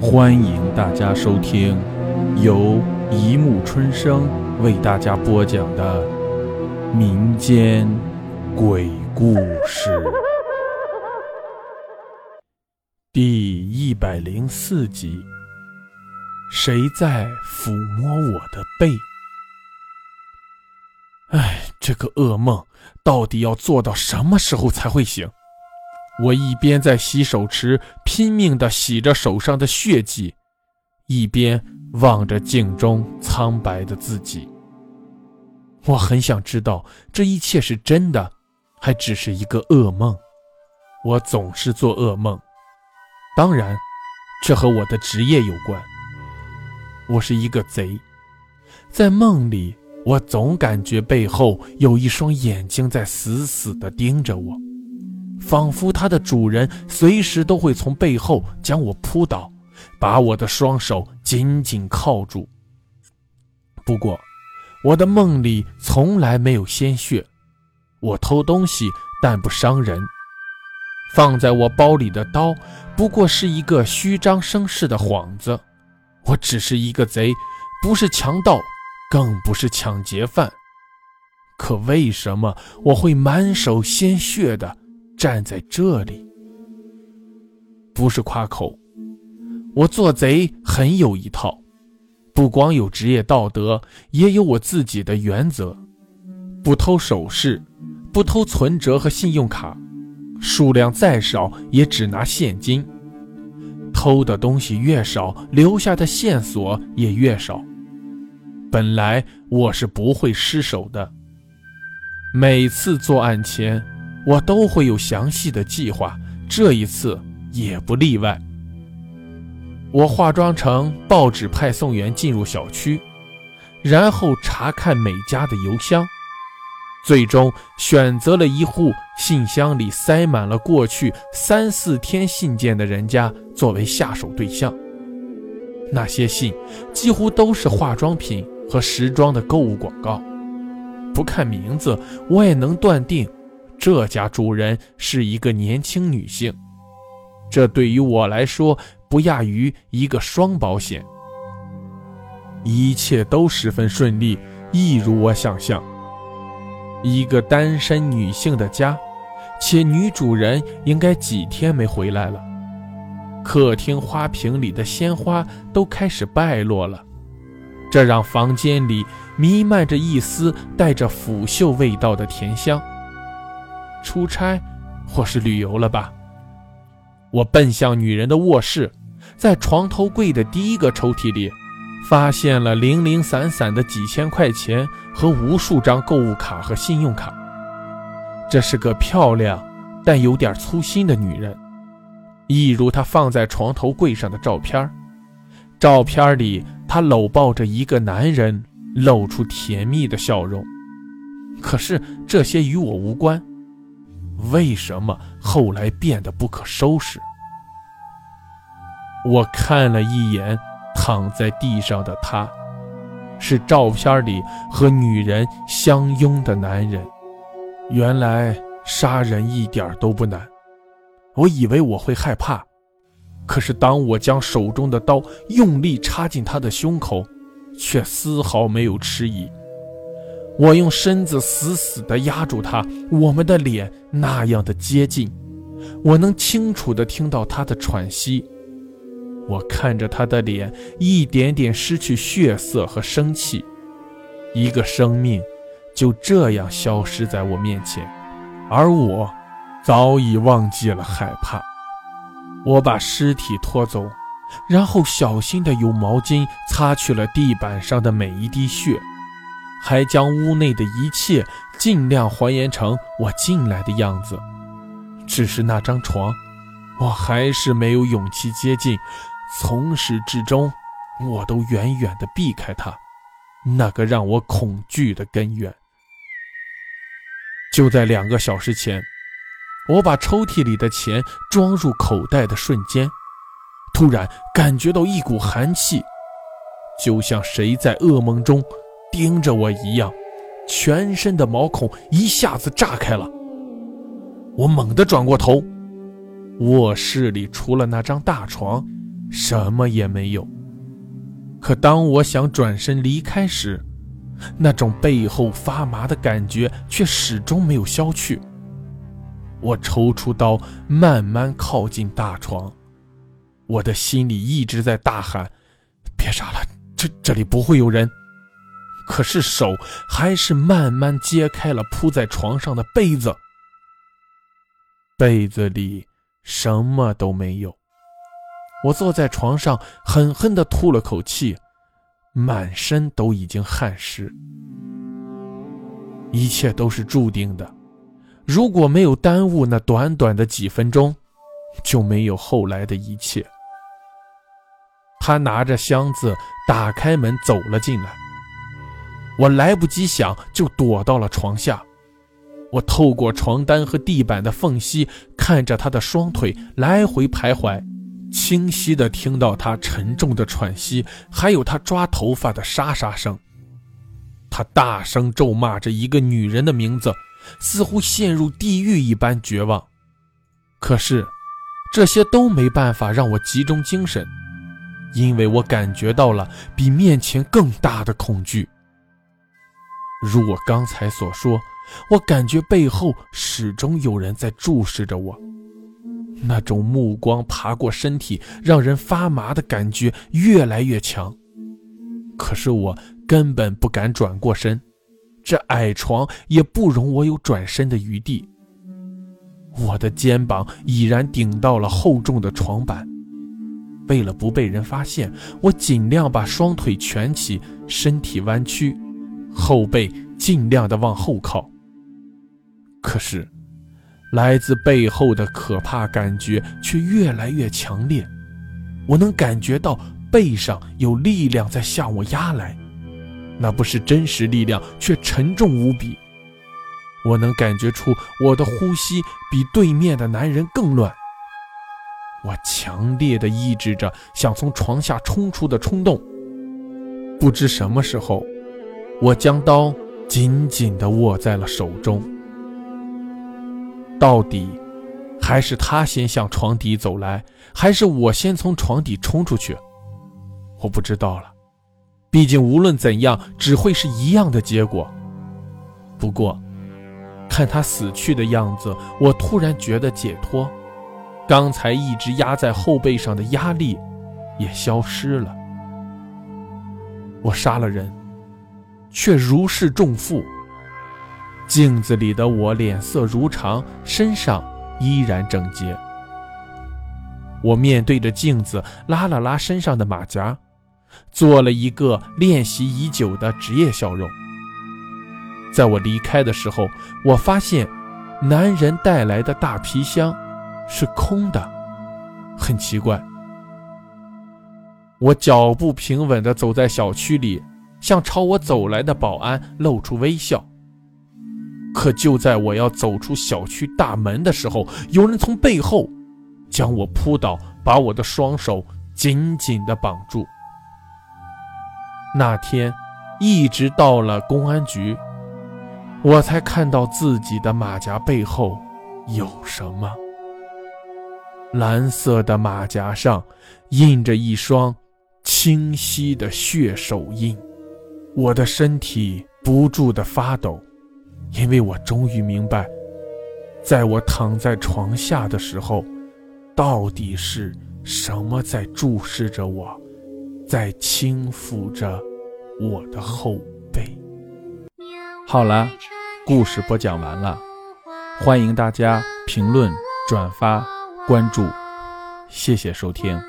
欢迎大家收听由一木春生为大家播讲的民间鬼故事第一百零四集。谁在抚摸我的背？哎，这个噩梦到底要做到什么时候才会醒？我一边在洗手池拼命地洗着手上的血迹，一边望着镜中苍白的自己。我很想知道这一切是真的，还只是一个噩梦。我总是做噩梦，当然，这和我的职业有关。我是一个贼，在梦里，我总感觉背后有一双眼睛在死死地盯着我。仿佛它的主人随时都会从背后将我扑倒，把我的双手紧紧铐住。不过，我的梦里从来没有鲜血。我偷东西，但不伤人。放在我包里的刀，不过是一个虚张声势的幌子。我只是一个贼，不是强盗，更不是抢劫犯。可为什么我会满手鲜血的？站在这里，不是夸口，我做贼很有一套，不光有职业道德，也有我自己的原则：不偷首饰，不偷存折和信用卡，数量再少也只拿现金。偷的东西越少，留下的线索也越少。本来我是不会失手的，每次作案前。我都会有详细的计划，这一次也不例外。我化妆成报纸派送员进入小区，然后查看每家的邮箱，最终选择了一户信箱里塞满了过去三四天信件的人家作为下手对象。那些信几乎都是化妆品和时装的购物广告，不看名字我也能断定。这家主人是一个年轻女性，这对于我来说不亚于一个双保险。一切都十分顺利，一如我想象。一个单身女性的家，且女主人应该几天没回来了。客厅花瓶里的鲜花都开始败落了，这让房间里弥漫着一丝带着腐朽味道的甜香。出差，或是旅游了吧？我奔向女人的卧室，在床头柜的第一个抽屉里，发现了零零散散的几千块钱和无数张购物卡和信用卡。这是个漂亮但有点粗心的女人，一如她放在床头柜上的照片。照片里，她搂抱着一个男人，露出甜蜜的笑容。可是这些与我无关。为什么后来变得不可收拾？我看了一眼躺在地上的他，是照片里和女人相拥的男人。原来杀人一点都不难。我以为我会害怕，可是当我将手中的刀用力插进他的胸口，却丝毫没有迟疑。我用身子死死地压住他，我们的脸那样的接近，我能清楚地听到他的喘息。我看着他的脸一点点失去血色和生气，一个生命就这样消失在我面前，而我早已忘记了害怕。我把尸体拖走，然后小心地用毛巾擦去了地板上的每一滴血。还将屋内的一切尽量还原成我进来的样子，只是那张床，我还是没有勇气接近。从始至终，我都远远地避开它，那个让我恐惧的根源。就在两个小时前，我把抽屉里的钱装入口袋的瞬间，突然感觉到一股寒气，就像谁在噩梦中。盯着我一样，全身的毛孔一下子炸开了。我猛地转过头，卧室里除了那张大床，什么也没有。可当我想转身离开时，那种背后发麻的感觉却始终没有消去。我抽出刀，慢慢靠近大床，我的心里一直在大喊：“别杀了，这这里不会有人。”可是手还是慢慢揭开了铺在床上的被子，被子里什么都没有。我坐在床上，狠狠地吐了口气，满身都已经汗湿。一切都是注定的，如果没有耽误那短短的几分钟，就没有后来的一切。他拿着箱子打开门走了进来，我来不及想，就躲到了床下。我透过床单和地板的缝隙，看着他的双腿来回徘徊。清晰地听到他沉重的喘息，还有他抓头发的沙沙声。他大声咒骂着一个女人的名字，似乎陷入地狱一般绝望。可是，这些都没办法让我集中精神，因为我感觉到了比面前更大的恐惧。如我刚才所说，我感觉背后始终有人在注视着我。那种目光爬过身体，让人发麻的感觉越来越强。可是我根本不敢转过身，这矮床也不容我有转身的余地。我的肩膀已然顶到了厚重的床板，为了不被人发现，我尽量把双腿蜷起，身体弯曲，后背尽量的往后靠。可是。来自背后的可怕感觉却越来越强烈，我能感觉到背上有力量在向我压来，那不是真实力量，却沉重无比。我能感觉出我的呼吸比对面的男人更乱。我强烈的抑制着想从床下冲出的冲动。不知什么时候，我将刀紧紧地握在了手中。到底，还是他先向床底走来，还是我先从床底冲出去？我不知道了。毕竟无论怎样，只会是一样的结果。不过，看他死去的样子，我突然觉得解脱，刚才一直压在后背上的压力也消失了。我杀了人，却如释重负。镜子里的我脸色如常，身上依然整洁。我面对着镜子，拉了拉身上的马甲，做了一个练习已久的职业笑容。在我离开的时候，我发现男人带来的大皮箱是空的，很奇怪。我脚步平稳地走在小区里，向朝我走来的保安露出微笑。可就在我要走出小区大门的时候，有人从背后将我扑倒，把我的双手紧紧地绑住。那天，一直到了公安局，我才看到自己的马甲背后有什么。蓝色的马甲上印着一双清晰的血手印，我的身体不住地发抖。因为我终于明白，在我躺在床下的时候，到底是什么在注视着我，在轻抚着我的后背。好了，故事播讲完了，欢迎大家评论、转发、关注，谢谢收听。